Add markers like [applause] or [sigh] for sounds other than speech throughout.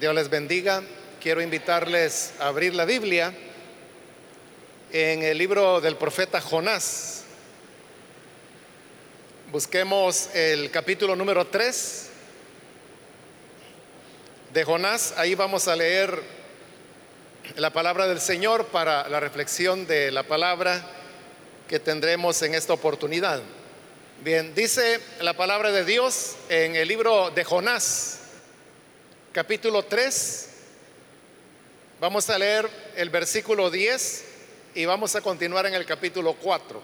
Dios les bendiga. Quiero invitarles a abrir la Biblia en el libro del profeta Jonás. Busquemos el capítulo número 3 de Jonás. Ahí vamos a leer la palabra del Señor para la reflexión de la palabra que tendremos en esta oportunidad. Bien, dice la palabra de Dios en el libro de Jonás, capítulo 3. Vamos a leer el versículo 10 y vamos a continuar en el capítulo 4.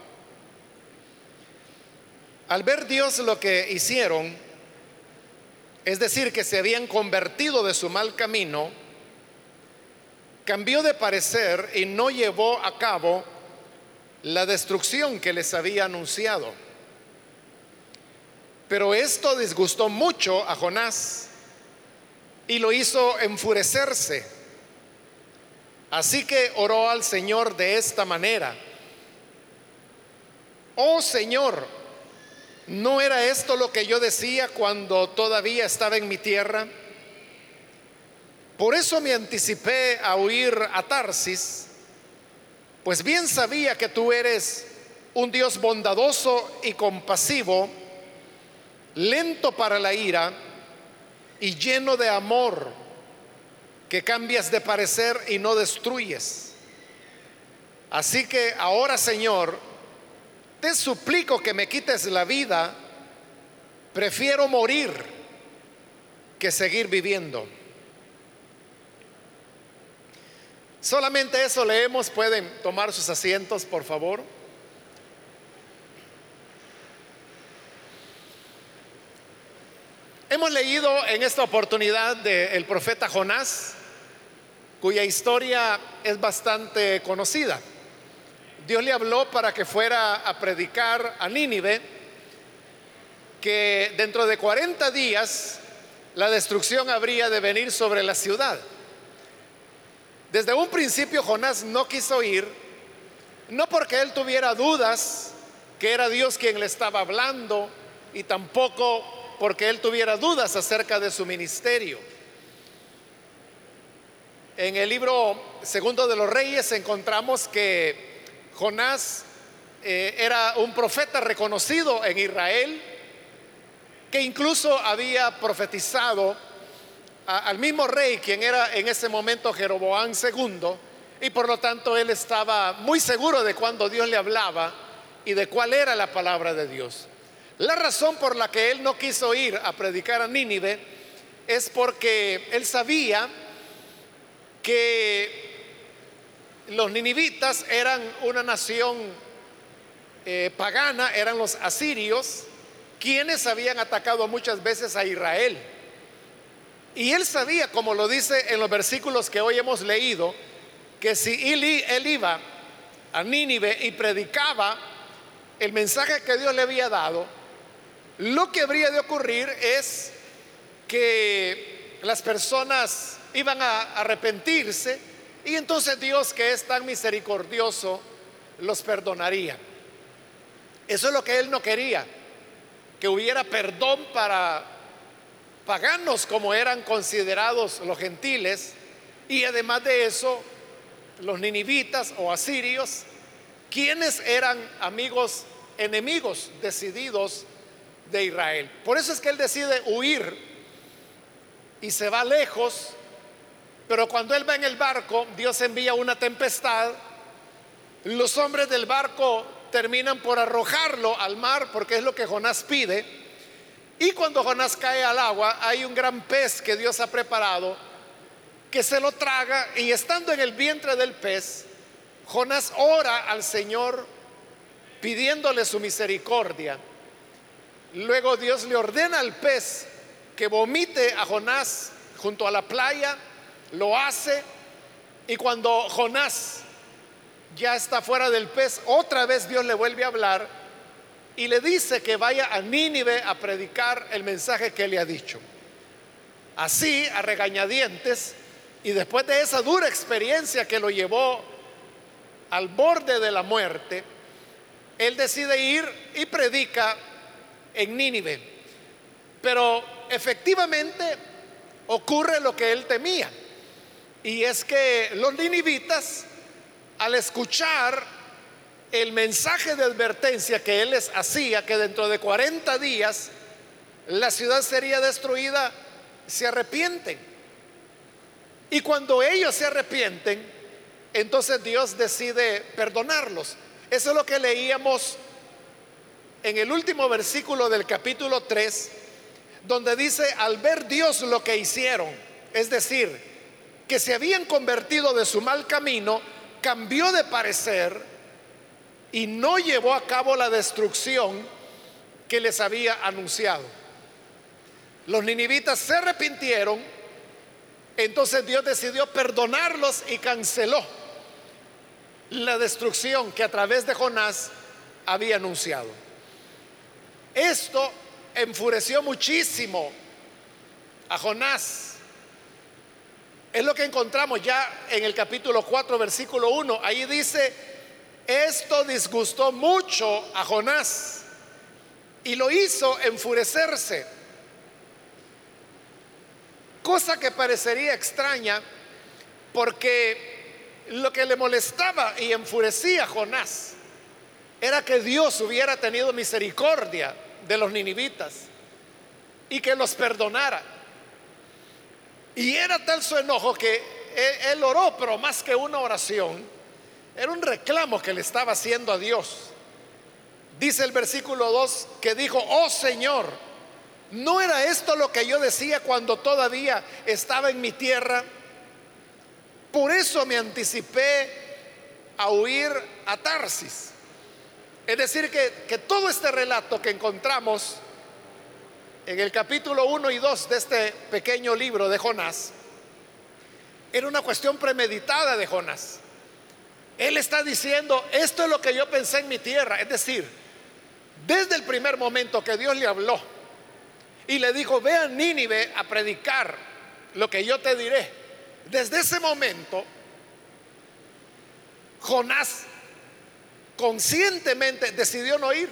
Al ver Dios lo que hicieron, es decir, que se habían convertido de su mal camino, cambió de parecer y no llevó a cabo la destrucción que les había anunciado. Pero esto disgustó mucho a Jonás y lo hizo enfurecerse. Así que oró al Señor de esta manera. Oh Señor, ¿no era esto lo que yo decía cuando todavía estaba en mi tierra? Por eso me anticipé a huir a Tarsis, pues bien sabía que tú eres un Dios bondadoso y compasivo lento para la ira y lleno de amor, que cambias de parecer y no destruyes. Así que ahora, Señor, te suplico que me quites la vida, prefiero morir que seguir viviendo. Solamente eso leemos, pueden tomar sus asientos, por favor. Hemos leído en esta oportunidad del profeta Jonás, cuya historia es bastante conocida. Dios le habló para que fuera a predicar a Nínive que dentro de 40 días la destrucción habría de venir sobre la ciudad. Desde un principio Jonás no quiso ir, no porque él tuviera dudas que era Dios quien le estaba hablando y tampoco porque él tuviera dudas acerca de su ministerio. En el libro segundo de los reyes encontramos que Jonás eh, era un profeta reconocido en Israel, que incluso había profetizado al mismo rey, quien era en ese momento Jeroboán II, y por lo tanto él estaba muy seguro de cuando Dios le hablaba y de cuál era la palabra de Dios. La razón por la que él no quiso ir a predicar a Nínive es porque él sabía que los ninivitas eran una nación eh, pagana, eran los asirios, quienes habían atacado muchas veces a Israel. Y él sabía, como lo dice en los versículos que hoy hemos leído, que si él iba a Nínive y predicaba el mensaje que Dios le había dado, lo que habría de ocurrir es que las personas iban a arrepentirse y entonces Dios que es tan misericordioso los perdonaría. Eso es lo que él no quería, que hubiera perdón para paganos como eran considerados los gentiles y además de eso los ninivitas o asirios, quienes eran amigos enemigos decididos de Israel. Por eso es que él decide huir y se va lejos, pero cuando él va en el barco, Dios envía una tempestad, los hombres del barco terminan por arrojarlo al mar, porque es lo que Jonás pide, y cuando Jonás cae al agua, hay un gran pez que Dios ha preparado, que se lo traga, y estando en el vientre del pez, Jonás ora al Señor pidiéndole su misericordia. Luego Dios le ordena al pez que vomite a Jonás junto a la playa, lo hace y cuando Jonás ya está fuera del pez, otra vez Dios le vuelve a hablar y le dice que vaya a Nínive a predicar el mensaje que le ha dicho. Así, a regañadientes, y después de esa dura experiencia que lo llevó al borde de la muerte, él decide ir y predica en Nínive. Pero efectivamente ocurre lo que él temía. Y es que los ninivitas, al escuchar el mensaje de advertencia que él les hacía, que dentro de 40 días la ciudad sería destruida, se arrepienten. Y cuando ellos se arrepienten, entonces Dios decide perdonarlos. Eso es lo que leíamos en el último versículo del capítulo 3, donde dice, al ver Dios lo que hicieron, es decir, que se habían convertido de su mal camino, cambió de parecer y no llevó a cabo la destrucción que les había anunciado. Los ninivitas se arrepintieron, entonces Dios decidió perdonarlos y canceló la destrucción que a través de Jonás había anunciado. Esto enfureció muchísimo a Jonás. Es lo que encontramos ya en el capítulo 4, versículo 1. Ahí dice, esto disgustó mucho a Jonás y lo hizo enfurecerse. Cosa que parecería extraña porque lo que le molestaba y enfurecía a Jonás era que Dios hubiera tenido misericordia de los ninivitas y que los perdonara. Y era tal su enojo que él, oró, pero más que una oración, era un reclamo que le estaba haciendo a Dios. Dice el versículo 2 que dijo, oh Señor, ¿no era esto lo que yo decía cuando todavía estaba en mi tierra? Por eso me anticipé a huir a Tarsis. Es decir, que, todo este relato que encontramos en el capítulo 1 y 2 de este pequeño libro de Jonás, era una cuestión premeditada de Jonás. Él está diciendo, esto es lo que yo pensé en mi tierra. Es decir, desde el primer momento que Dios le habló y le dijo, ve a Nínive a predicar lo que yo te diré. Desde ese momento, Jonás conscientemente decidió no ir.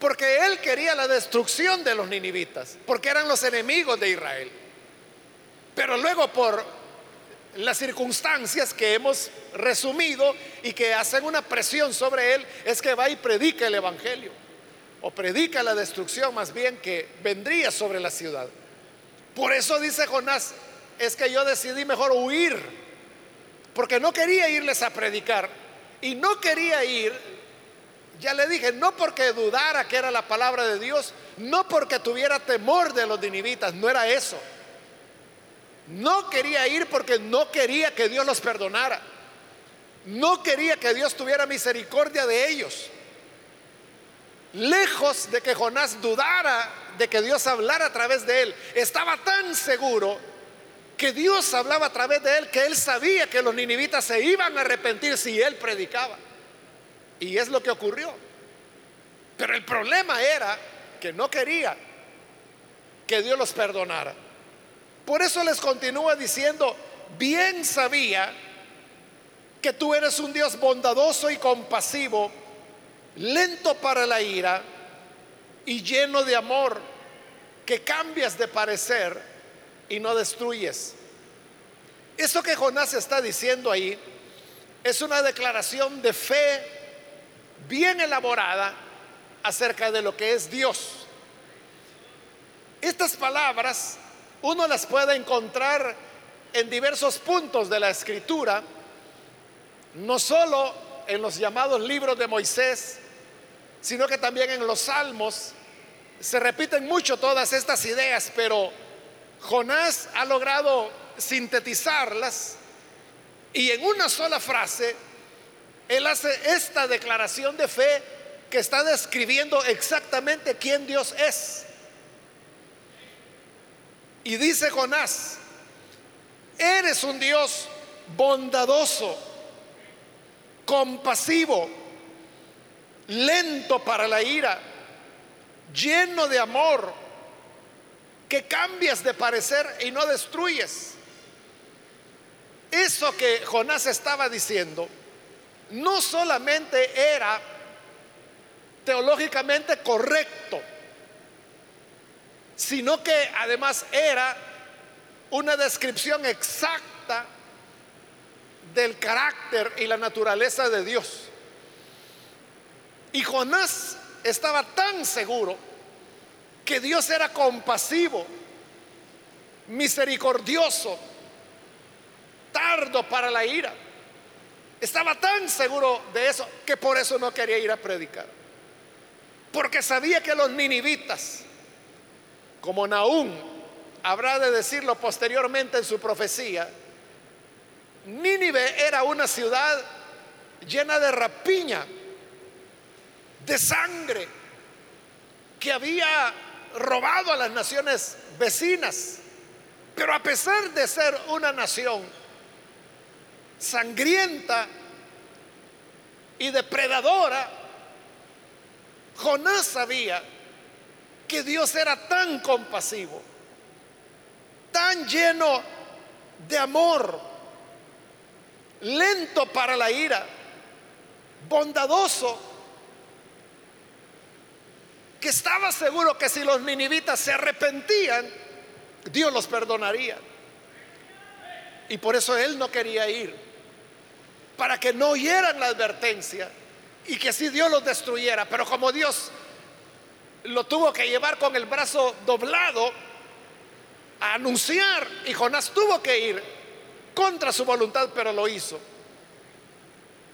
Porque él quería la destrucción de los ninivitas, porque eran los enemigos de Israel. Pero luego por las circunstancias que hemos resumido y que hacen una presión sobre él, es que va y predica el Evangelio. O predica la destrucción más bien que vendría sobre la ciudad. Por eso dice Jonás, es que yo decidí mejor huir, porque no quería irles a predicar, y no quería ir, ya le dije, no porque dudara que era la palabra de Dios, no porque tuviera temor de los dinivitas, no era eso. No quería ir porque no quería que Dios los perdonara. No quería que Dios tuviera misericordia de ellos. Lejos de que Jonás dudara de que Dios hablara a través de él, estaba tan seguro que Dios hablaba a través de él, que él sabía que los ninivitas se iban a arrepentir si él predicaba. Y es lo que ocurrió. Pero el problema era que no quería que Dios los perdonara. Por eso les continúa diciendo, bien sabía que tú eres un Dios bondadoso y compasivo, lento para la ira y lleno de amor, que cambias de parecer y no destruyes. Eso que Jonás está diciendo ahí es una declaración de fe bien elaborada acerca de lo que es Dios. Estas palabras uno las puede encontrar en diversos puntos de la escritura, no solo en los llamados libros de Moisés, sino que también en los salmos. Se repiten mucho todas estas ideas, pero Jonás ha logrado sintetizarlas y en una sola frase, él hace esta declaración de fe que está describiendo exactamente quién Dios es. Y dice Jonás, eres un Dios bondadoso, compasivo, lento para la ira, lleno de amor que cambias de parecer y no destruyes. Eso que Jonás estaba diciendo no solamente era teológicamente correcto, sino que además era una descripción exacta del carácter y la naturaleza de Dios. Y Jonás estaba tan seguro que Dios era compasivo, misericordioso, tardo para la ira. Estaba tan seguro de eso que por eso no quería ir a predicar. Porque sabía que los ninivitas, como Naúm habrá de decirlo posteriormente en su profecía, Nínive era una ciudad llena de rapiña, de sangre, que había robado a las naciones vecinas. Pero a pesar de ser una nación sangrienta y depredadora, Jonás sabía que Dios era tan compasivo, tan lleno de amor, lento para la ira, bondadoso, que estaba seguro que si los ninivitas se arrepentían, Dios los perdonaría. Y por eso él no quería ir, para que no oyeran la advertencia y que si Dios los destruyera. Pero como Dios lo tuvo que llevar con el brazo doblado a anunciar y Jonás tuvo que ir contra su voluntad, pero lo hizo.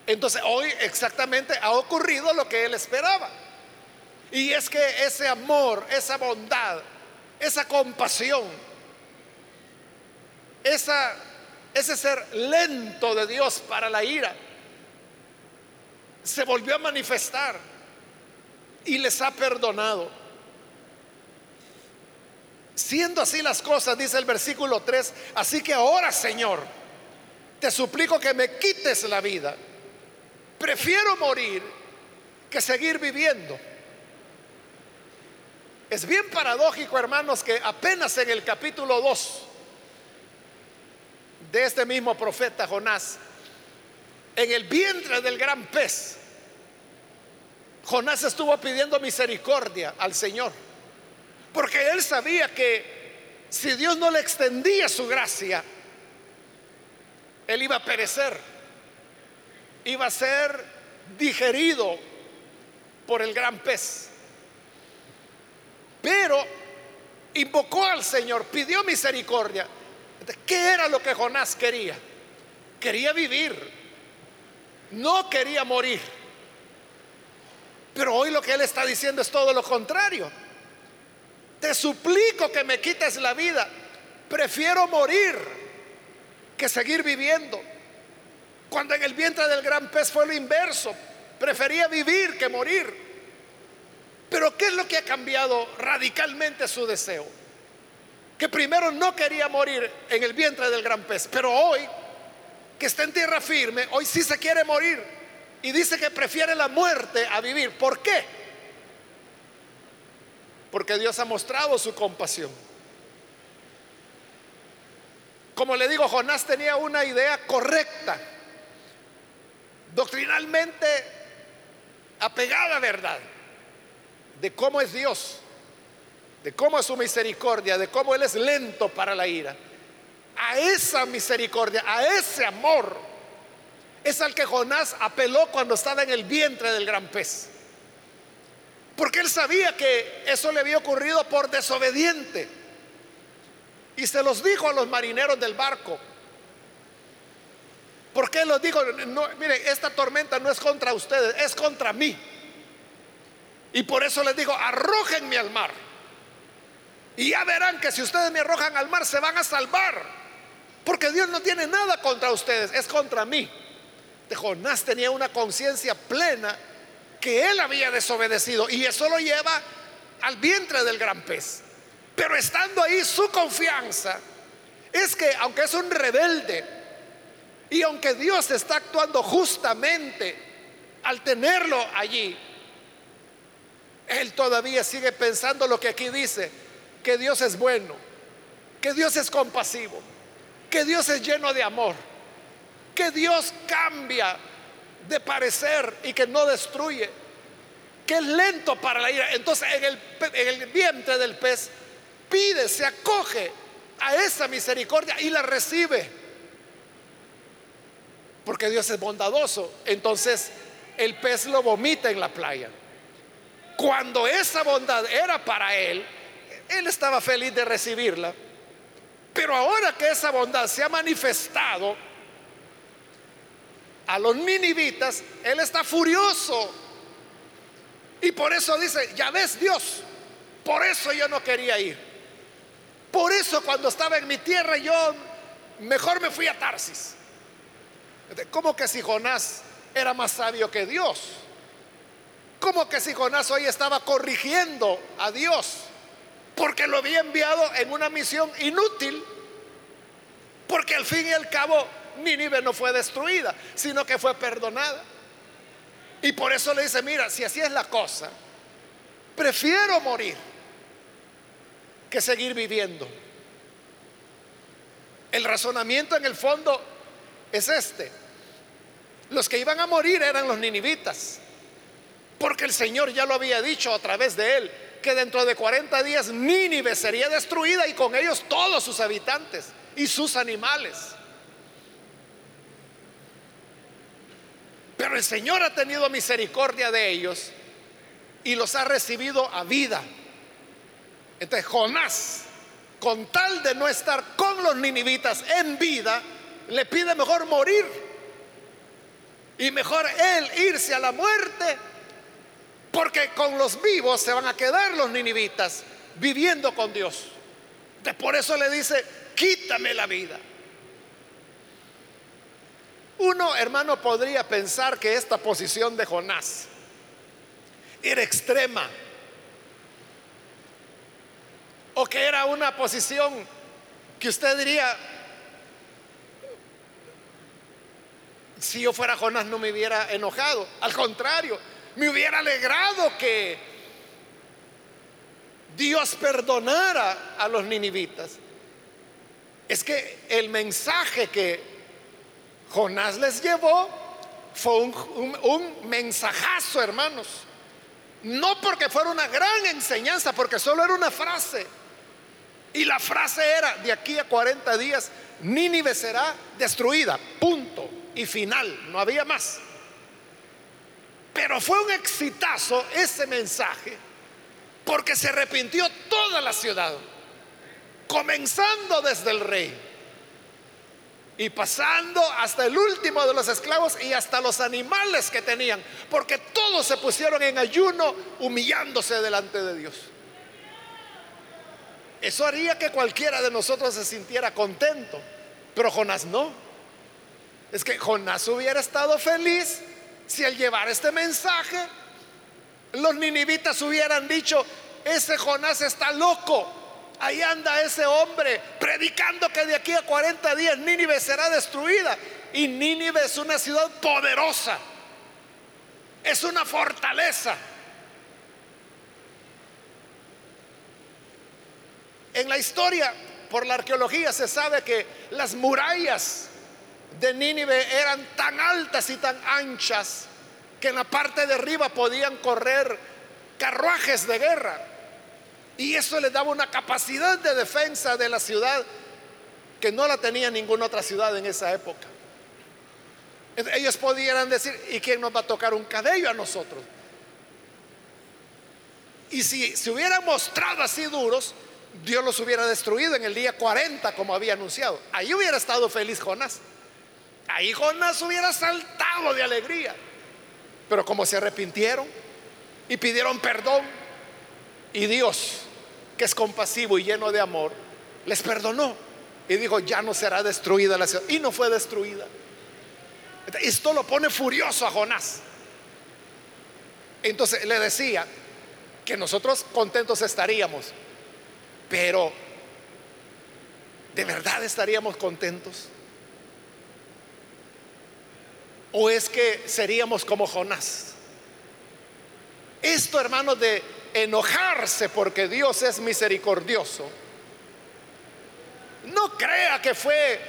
Entonces hoy exactamente ha ocurrido lo que él esperaba. Y es que ese amor, esa bondad, esa compasión, esa, ese ser lento de Dios para la ira, se volvió a manifestar y les ha perdonado. Siendo así las cosas, dice el versículo 3, así que ahora, Señor, te suplico que me quites la vida. Prefiero morir que seguir viviendo. Es bien paradójico, hermanos, que apenas en el capítulo 2 de este mismo profeta Jonás, en el vientre del gran pez, Jonás estuvo pidiendo misericordia al Señor, porque él sabía que si Dios no le extendía su gracia, él iba a perecer, iba a ser digerido por el gran pez. Pero invocó al Señor, pidió misericordia. ¿Qué era lo que Jonás quería? Quería vivir, no quería morir. Pero hoy lo que él está diciendo es todo lo contrario. Te suplico que me quites la vida. Prefiero morir que seguir viviendo. Cuando en el vientre del gran pez fue lo inverso. Prefería vivir que morir. Pero ¿qué es lo que ha cambiado radicalmente su deseo? Que primero no quería morir en el vientre del gran pez, pero hoy, que está en tierra firme, hoy sí se quiere morir. Y dice que prefiere la muerte a vivir. ¿Por qué? Porque Dios ha mostrado su compasión. Como le digo, Jonás tenía una idea correcta, doctrinalmente apegada a verdad de cómo es Dios, de cómo es su misericordia, de cómo Él es lento para la ira. A esa misericordia, a ese amor, es al que Jonás apeló cuando estaba en el vientre del gran pez. Porque él sabía que eso le había ocurrido por desobediente. Y se los dijo a los marineros del barco. ¿Por qué los dijo? No, miren, esta tormenta no es contra ustedes, es contra mí. Y por eso les digo, arrójenme al mar. Y ya verán que si ustedes me arrojan al mar se van a salvar. Porque Dios no tiene nada contra ustedes, es contra mí. De Jonás tenía una conciencia plena que él había desobedecido y eso lo lleva al vientre del gran pez. Pero estando ahí su confianza es que aunque es un rebelde y aunque Dios está actuando justamente al tenerlo allí, él todavía sigue pensando lo que aquí dice, que Dios es bueno, que Dios es compasivo, que Dios es lleno de amor, que Dios cambia de parecer y que no destruye, que es lento para la ira. Entonces en el, en el vientre del pez pide, se acoge a esa misericordia y la recibe. Porque Dios es bondadoso. Entonces el pez lo vomita en la playa. Cuando esa bondad era para él, él estaba feliz de recibirla. Pero ahora que esa bondad se ha manifestado a los ninivitas, él está furioso. Y por eso dice, ya ves Dios, por eso yo no quería ir. Por eso cuando estaba en mi tierra yo mejor me fui a Tarsis. ¿Cómo que si Jonás era más sabio que Dios? ¿Cómo que si Jonás hoy estaba corrigiendo a Dios? Porque lo había enviado en una misión inútil. Porque al fin y al cabo Nínive no fue destruida, sino que fue perdonada. Y por eso le dice, mira, si así es la cosa, prefiero morir que seguir viviendo. El razonamiento en el fondo es este. Los que iban a morir eran los ninivitas, porque el Señor ya lo había dicho a través de él, que dentro de 40 días Nínive sería destruida y con ellos todos sus habitantes y sus animales. Pero el Señor ha tenido misericordia de ellos y los ha recibido a vida. Entonces Jonás, con tal de no estar con los ninivitas en vida, le pide mejor morir y mejor él irse a la muerte, porque con los vivos se van a quedar los ninivitas viviendo con Dios. Entonces por eso le dice, quítame la vida. Uno, hermano, podría pensar que esta posición de Jonás era extrema o que era una posición que usted diría, si yo fuera Jonás no me hubiera enojado, al contrario, me hubiera alegrado que Dios perdonara a los ninivitas. Es que el mensaje que Jonás les llevó fue un, mensajazo, hermanos. No porque fuera una gran enseñanza, porque solo era una frase. Y la frase era, de aquí a 40 días, Nínive será destruida, punto y final, no había más. Pero fue un exitazo ese mensaje, porque se arrepintió toda la ciudad, comenzando desde el rey y pasando hasta el último de los esclavos y hasta los animales que tenían, porque todos se pusieron en ayuno humillándose delante de Dios. Eso haría que cualquiera de nosotros se sintiera contento. Pero Jonás no. Es que Jonás hubiera estado feliz si al llevar este mensaje los ninivitas hubieran dicho, ese Jonás está loco. Ahí anda ese hombre predicando que de aquí a 40 días Nínive será destruida. Y Nínive es una ciudad poderosa. Es una fortaleza. En la historia, por la arqueología, se sabe que las murallas de Nínive eran tan altas y tan anchas que en la parte de arriba podían correr carruajes de guerra. Y eso le daba una capacidad de defensa de la ciudad que no la tenía ninguna otra ciudad en esa época. Ellos podían decir, ¿y quién nos va a tocar un cabello a nosotros? Y si se hubieran mostrado así duros, Dios los hubiera destruido en el día 40 como había anunciado. Ahí hubiera estado feliz Jonás. Ahí Jonás hubiera saltado de alegría. Pero como se arrepintieron y pidieron perdón, y Dios, que es compasivo y lleno de amor, les perdonó y dijo, ya no será destruida la ciudad. Y no fue destruida. Esto lo pone furioso a Jonás. Entonces le decía que nosotros contentos estaríamos pero, ¿de verdad estaríamos contentos? ¿O es que seríamos como Jonás? Esto, hermanos, de enojarse porque Dios es misericordioso, no crea que fue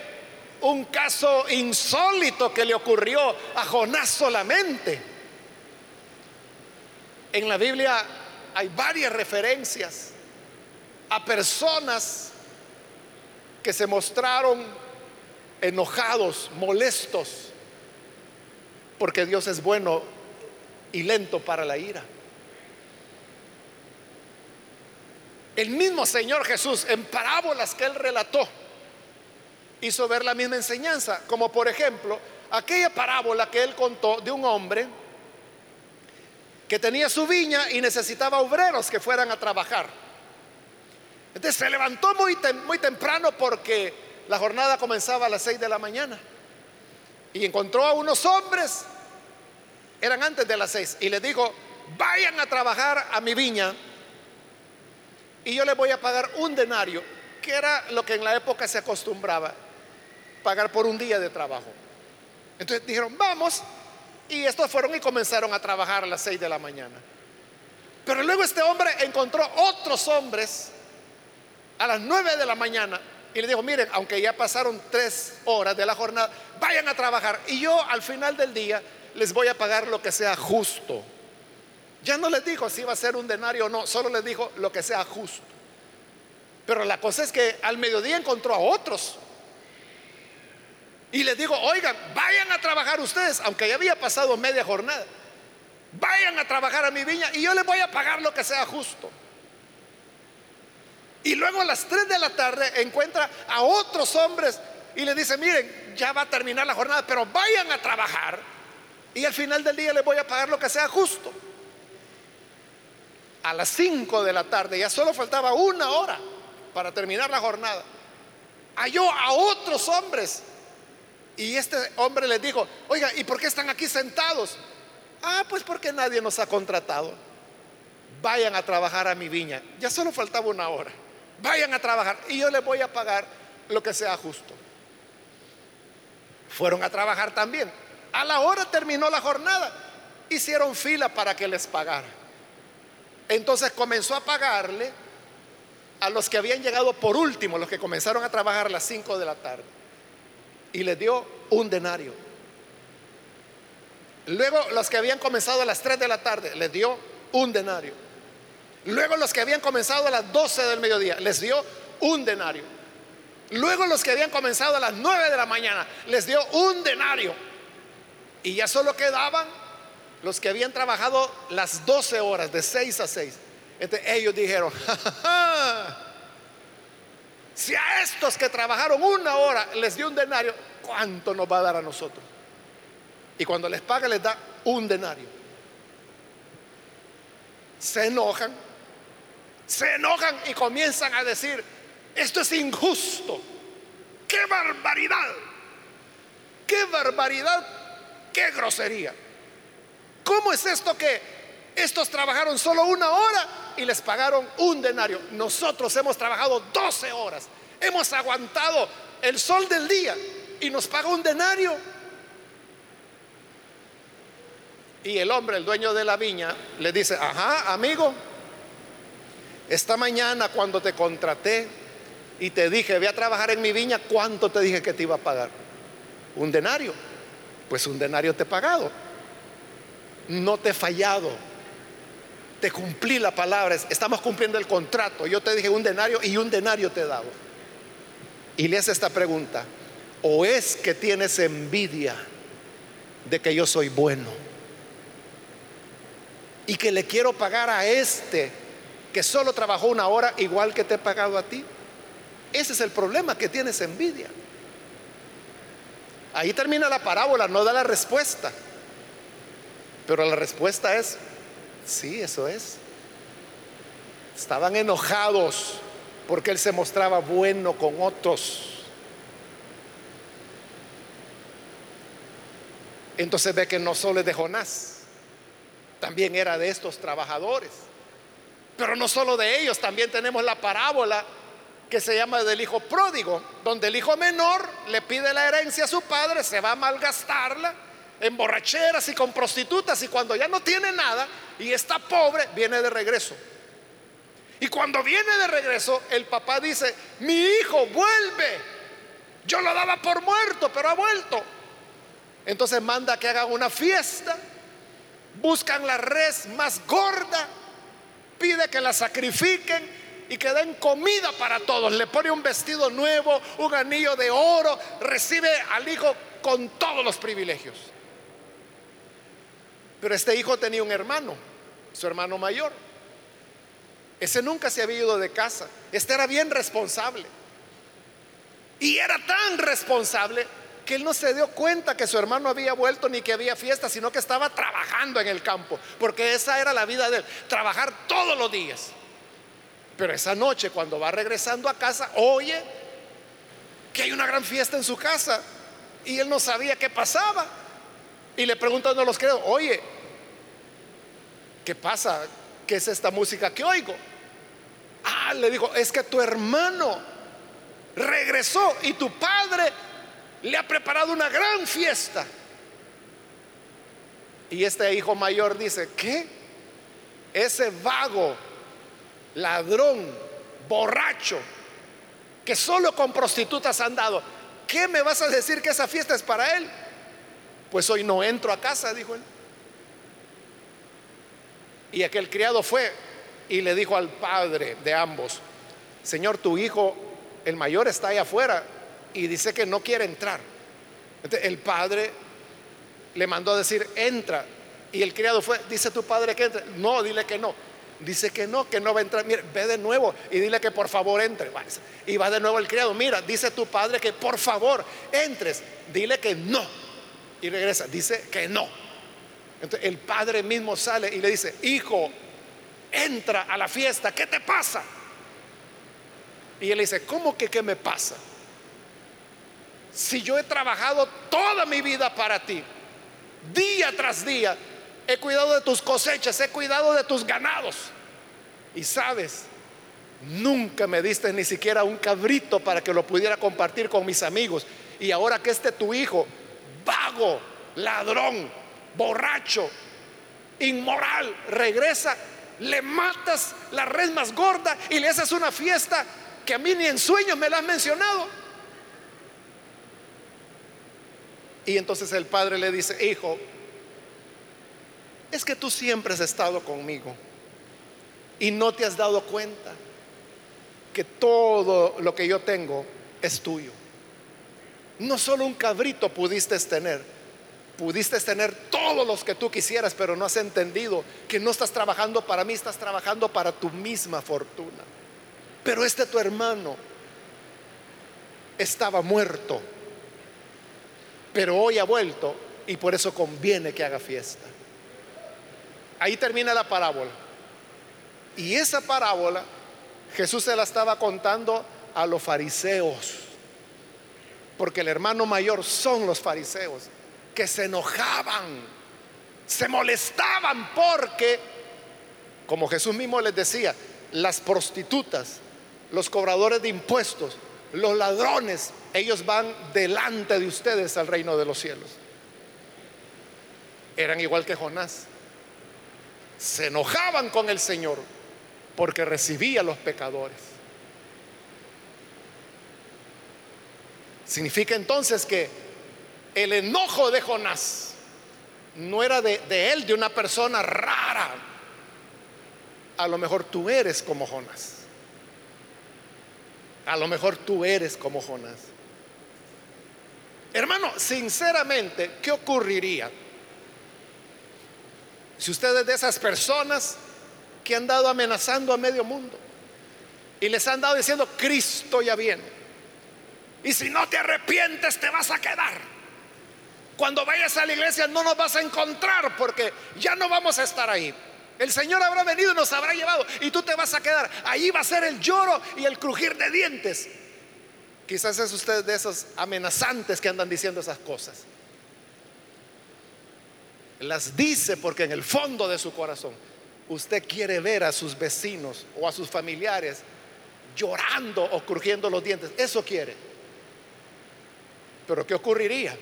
un caso insólito que le ocurrió a Jonás solamente. En la Biblia hay varias referencias a personas que se mostraron enojados, molestos, porque Dios es bueno y lento para la ira. El mismo Señor Jesús en parábolas que él relató hizo ver la misma enseñanza, como por ejemplo aquella parábola que él contó de un hombre que tenía su viña y necesitaba obreros que fueran a trabajar. Entonces se levantó muy, temprano porque la jornada comenzaba a las 6 de la mañana y encontró a unos hombres, eran antes de las 6, y les dijo, vayan a trabajar a mi viña y yo les voy a pagar un denario, que era lo que en la época se acostumbraba, pagar por un día de trabajo. Entonces dijeron, vamos, y estos fueron y comenzaron a trabajar a las 6 de la mañana. Pero luego este hombre encontró otros hombres a las 9 de la mañana y le dijo, miren, aunque ya pasaron tres horas de la jornada, vayan a trabajar y yo al final del día les voy a pagar lo que sea justo. Ya no les dijo si iba a ser un denario o no, solo les dijo lo que sea justo. Pero la cosa es que al mediodía encontró a otros. Y les digo, oigan, vayan a trabajar ustedes, aunque ya había pasado media jornada. Vayan a trabajar a mi viña y yo les voy a pagar lo que sea justo. Y luego a las 3 de la tarde encuentra a otros hombres y le dice, miren, ya va a terminar la jornada, pero vayan a trabajar y al final del día les voy a pagar lo que sea justo a las 5 de la tarde, ya solo faltaba una hora para terminar la jornada, halló a otros hombres. Y este hombre les dijo, oiga, ¿y por qué están aquí sentados? Ah, pues porque nadie nos ha contratado. Vayan a trabajar a mi viña. Ya solo faltaba una hora. Vayan a trabajar y yo les voy a pagar lo que sea justo. Fueron a trabajar también. A la hora terminó la jornada. Hicieron fila para que les pagara. Entonces comenzó a pagarle a los que habían llegado por último, los que comenzaron a trabajar a las 5 de la tarde. Y les dio un denario. Luego los que habían comenzado a las 3 de la tarde, les dio un denario. Luego los que habían comenzado a las 12 del mediodía, les dio un denario. Luego los que habían comenzado a las 9 de la mañana, les dio un denario. Y ya solo quedaban los que habían trabajado las 12 horas, de 6 a 6, ellos dijeron, [laughs] si a estos que trabajaron una hora les dio un denario, ¿cuánto nos va a dar a nosotros? Y cuando les paga les da un denario. Se enojan, se enojan y comienzan a decir, esto es injusto, qué barbaridad, qué barbaridad, qué grosería. ¿Cómo es esto que estos trabajaron solo una hora y les pagaron un denario? Nosotros hemos trabajado 12 horas, hemos aguantado el sol del día y nos paga un denario. Y el hombre, el dueño de la viña, le dice, ajá, amigo, esta mañana cuando te contraté y te dije, voy a trabajar en mi viña, ¿cuánto te dije que te iba a pagar? Un denario. Pues un denario te he pagado no te he fallado. Te cumplí la palabra, estamos cumpliendo el contrato. Yo te dije un denario y un denario te he dado. Y le hace esta pregunta, ¿o es que tienes envidia de que yo soy bueno? Y que le quiero pagar a este que solo trabajó una hora igual que te he pagado a ti. Ese es el problema, que tienes envidia. Ahí termina la parábola, no da la respuesta. Pero la respuesta es, sí, eso es. Estaban enojados porque él se mostraba bueno con otros. Entonces ve que no solo es de Jonás, también era de estos trabajadores. Pero no solo de ellos, también tenemos la parábola que se llama del hijo pródigo, donde el hijo menor le pide la herencia a su padre, se va a malgastarla en borracheras y con prostitutas y cuando ya no tiene nada y está pobre, viene de regreso. Y cuando viene de regreso, el papá dice, mi hijo vuelve. Yo lo daba por muerto, pero ha vuelto. Entonces manda que hagan una fiesta, buscan la res más gorda, pide que la sacrifiquen y que den comida para todos. Le pone un vestido nuevo, un anillo de oro, recibe al hijo con todos los privilegios. Pero este hijo tenía un hermano, su hermano mayor. Ese nunca se había ido de casa. Este era bien responsable. Y era tan responsable que él no se dio cuenta que su hermano había vuelto ni que había fiesta, sino que estaba trabajando en el campo, porque esa era la vida de él, trabajar todos los días. Pero esa noche, cuando va regresando a casa, oye que hay una gran fiesta en su casa y él no sabía qué pasaba. Y le pregunta a los creo, oye, ¿qué pasa? ¿Qué es esta música que oigo? Ah, le dijo, es que tu hermano regresó y tu padre le ha preparado una gran fiesta. Y este hijo mayor dice, ¿qué? Ese vago ladrón, borracho, que solo con prostitutas han dado, ¿qué me vas a decir que esa fiesta es para él? Pues hoy no entro a casa, dijo él. Y aquel criado fue y le dijo al padre de ambos, Señor, tu hijo, el mayor, está ahí afuera y dice que no quiere entrar. el padre le mandó a decir, entra. Y el criado fue, dice tu padre que entre. No, dile que no. Dice que no, que no va a entrar. Mira, ve de nuevo y dile que por favor entre. Y va de nuevo el criado. Mira, dice tu padre que por favor entres. Dile que no. Y regresa. Dice que no. Entonces el padre mismo sale y le dice, hijo, entra a la fiesta. ¿Qué te pasa? Y él dice, ¿cómo que qué me pasa? Si yo he trabajado toda mi vida para ti, día tras día, he cuidado de tus cosechas, he cuidado de tus ganados. Y sabes, nunca me diste ni siquiera un cabrito para que lo pudiera compartir con mis amigos. Y ahora que este tu hijo, vago, ladrón, borracho, inmoral, regresa, le matas la red más gorda y le haces una fiesta que a mí ni en sueños me la has mencionado. Y entonces el padre le dice, hijo, es que tú siempre has estado conmigo y no te has dado cuenta que todo lo que yo tengo es tuyo. No solo un cabrito pudiste tener, pudiste tener todos los que tú quisieras, pero no has entendido que no estás trabajando para mí, estás trabajando para tu misma fortuna. Pero este tu hermano estaba muerto, pero hoy ha vuelto y por eso conviene que haga fiesta. Ahí termina la parábola. Y esa parábola Jesús se la estaba contando a los fariseos. Porque el hermano mayor son los fariseos que se enojaban, se molestaban porque, como Jesús mismo les decía, las prostitutas, los cobradores de impuestos, los ladrones, ellos van delante de ustedes al reino de los cielos. Eran igual que Jonás se enojaban con el Señor porque recibía a los pecadores. Significa entonces que el enojo de Jonás no era de, él, de una persona rara. A lo mejor tú eres como Jonás. A lo mejor tú eres como Jonás. Hermano, sinceramente, ¿qué ocurriría si usted es de esas personas que han dado amenazando a medio mundo y les han dado diciendo, Cristo ya viene. Y si no te arrepientes te vas a quedar. Cuando vayas a la iglesia no nos vas a encontrar porque ya no vamos a estar ahí. El Señor habrá venido y nos habrá llevado y tú te vas a quedar. Ahí va a ser el lloro y el crujir de dientes. Quizás es usted de esos amenazantes que andan diciendo esas cosas las dice porque en el fondo de su corazón usted quiere ver a sus vecinos o a sus familiares llorando o crujiendo los dientes. Eso quiere. Pero ¿qué ocurriría?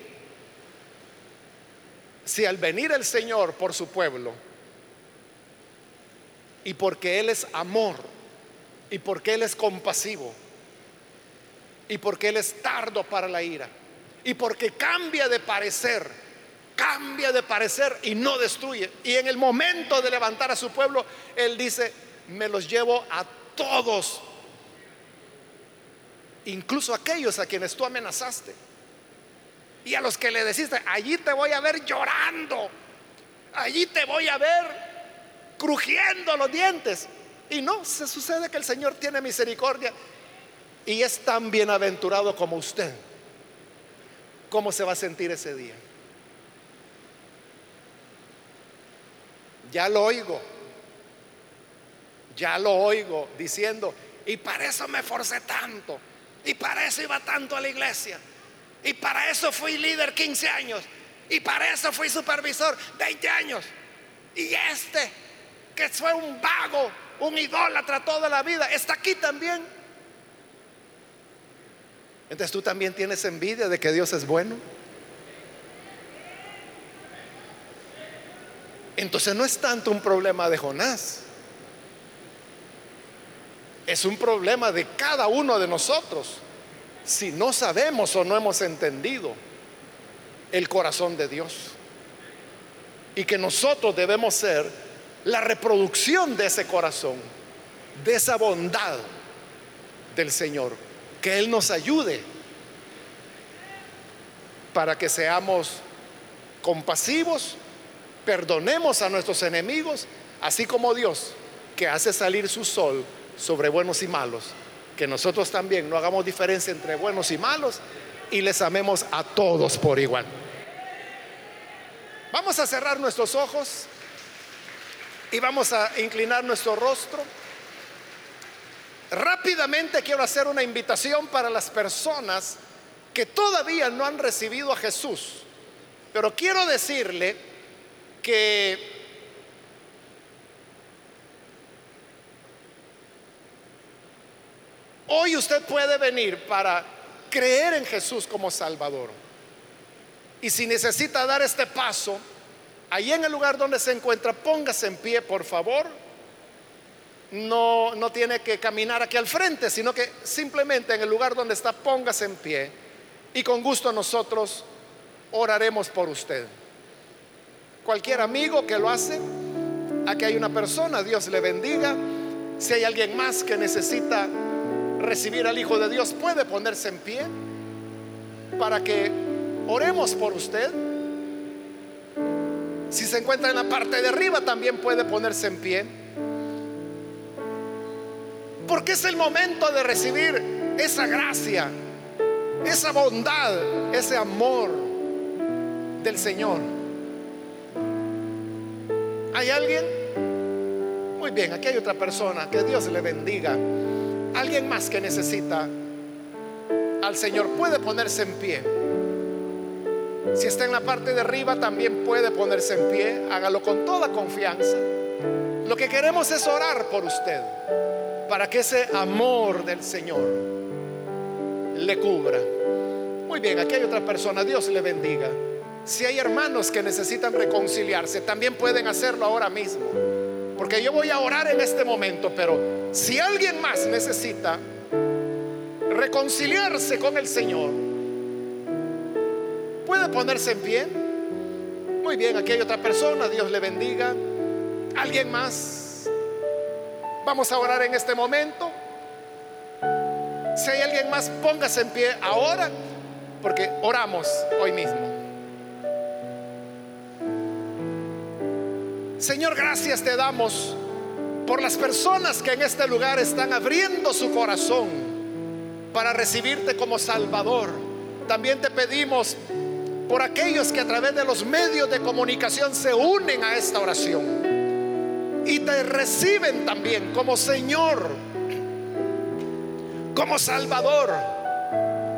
Si al venir el Señor por su pueblo, y porque Él es amor, y porque Él es compasivo, y porque Él es tardo para la ira, y porque cambia de parecer, cambia de parecer y no destruye. Y en el momento de levantar a su pueblo, Él dice, me los llevo a todos, incluso aquellos a quienes tú amenazaste. Y a los que le deciste, allí te voy a ver llorando, allí te voy a ver crujiendo los dientes. Y no, se sucede que el Señor tiene misericordia y es tan bienaventurado como usted. ¿Cómo se va a sentir ese día? Ya lo oigo, ya lo oigo diciendo, y para eso me forcé tanto, y para eso iba tanto a la iglesia, y para eso fui líder 15 años, y para eso fui supervisor 20 años, y este, que fue un vago, un idólatra toda la vida, está aquí también. Entonces tú también tienes envidia de que Dios es bueno. Entonces no es tanto un problema de Jonás. Es un problema de cada uno de nosotros. Si no sabemos o no hemos entendido el corazón de Dios. Y que nosotros debemos ser la reproducción de ese corazón, de esa bondad del Señor. Que Él nos ayude para que seamos compasivos perdonemos a nuestros enemigos, así como Dios, que hace salir su sol sobre buenos y malos, que nosotros también no hagamos diferencia entre buenos y malos y les amemos a todos por igual. Vamos a cerrar nuestros ojos y vamos a inclinar nuestro rostro. Rápidamente quiero hacer una invitación para las personas que todavía no han recibido a Jesús, pero quiero decirle que hoy usted puede venir para creer en Jesús como Salvador. Y si necesita dar este paso, ahí en el lugar donde se encuentra, póngase en pie, por favor. No, no tiene que caminar aquí al frente, sino que simplemente en el lugar donde está, póngase en pie. Y con gusto nosotros oraremos por usted cualquier amigo que lo hace. Aquí hay una persona, Dios le bendiga. Si hay alguien más que necesita recibir al Hijo de Dios, puede ponerse en pie para que oremos por usted. Si se encuentra en la parte de arriba, también puede ponerse en pie. Porque es el momento de recibir esa gracia, esa bondad, ese amor del Señor. ¿Hay alguien? Muy bien, aquí hay otra persona. Que Dios le bendiga. Alguien más que necesita al Señor puede ponerse en pie. Si está en la parte de arriba, también puede ponerse en pie. Hágalo con toda confianza. Lo que queremos es orar por usted para que ese amor del Señor le cubra. Muy bien, aquí hay otra persona. Dios le bendiga. Si hay hermanos que necesitan reconciliarse, también pueden hacerlo ahora mismo. Porque yo voy a orar en este momento, pero si alguien más necesita reconciliarse con el Señor, puede ponerse en pie. Muy bien, aquí hay otra persona, Dios le bendiga. ¿Alguien más? Vamos a orar en este momento. Si hay alguien más, póngase en pie ahora, porque oramos hoy mismo. Señor, gracias te damos por las personas que en este lugar están abriendo su corazón para recibirte como Salvador. También te pedimos por aquellos que a través de los medios de comunicación se unen a esta oración y te reciben también como Señor, como Salvador.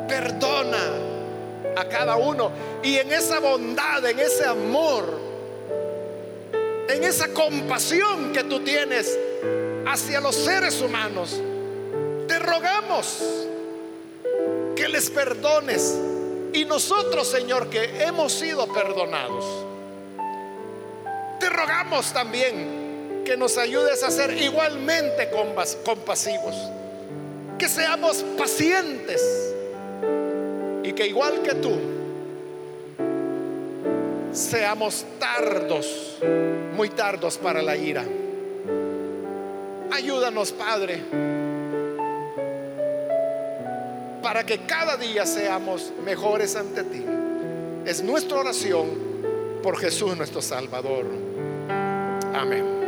Perdona a cada uno y en esa bondad, en ese amor, en esa compasión que tú tienes hacia los seres humanos, te rogamos que les perdones. Y nosotros, Señor, que hemos sido perdonados, te rogamos también que nos ayudes a ser igualmente compasivos, que seamos pacientes y que igual que tú, seamos tardos, muy tardos para la ira. Ayúdanos, Padre para que cada día seamos mejores ante ti. Es nuestra oración por Jesús nuestro Salvador. Amén.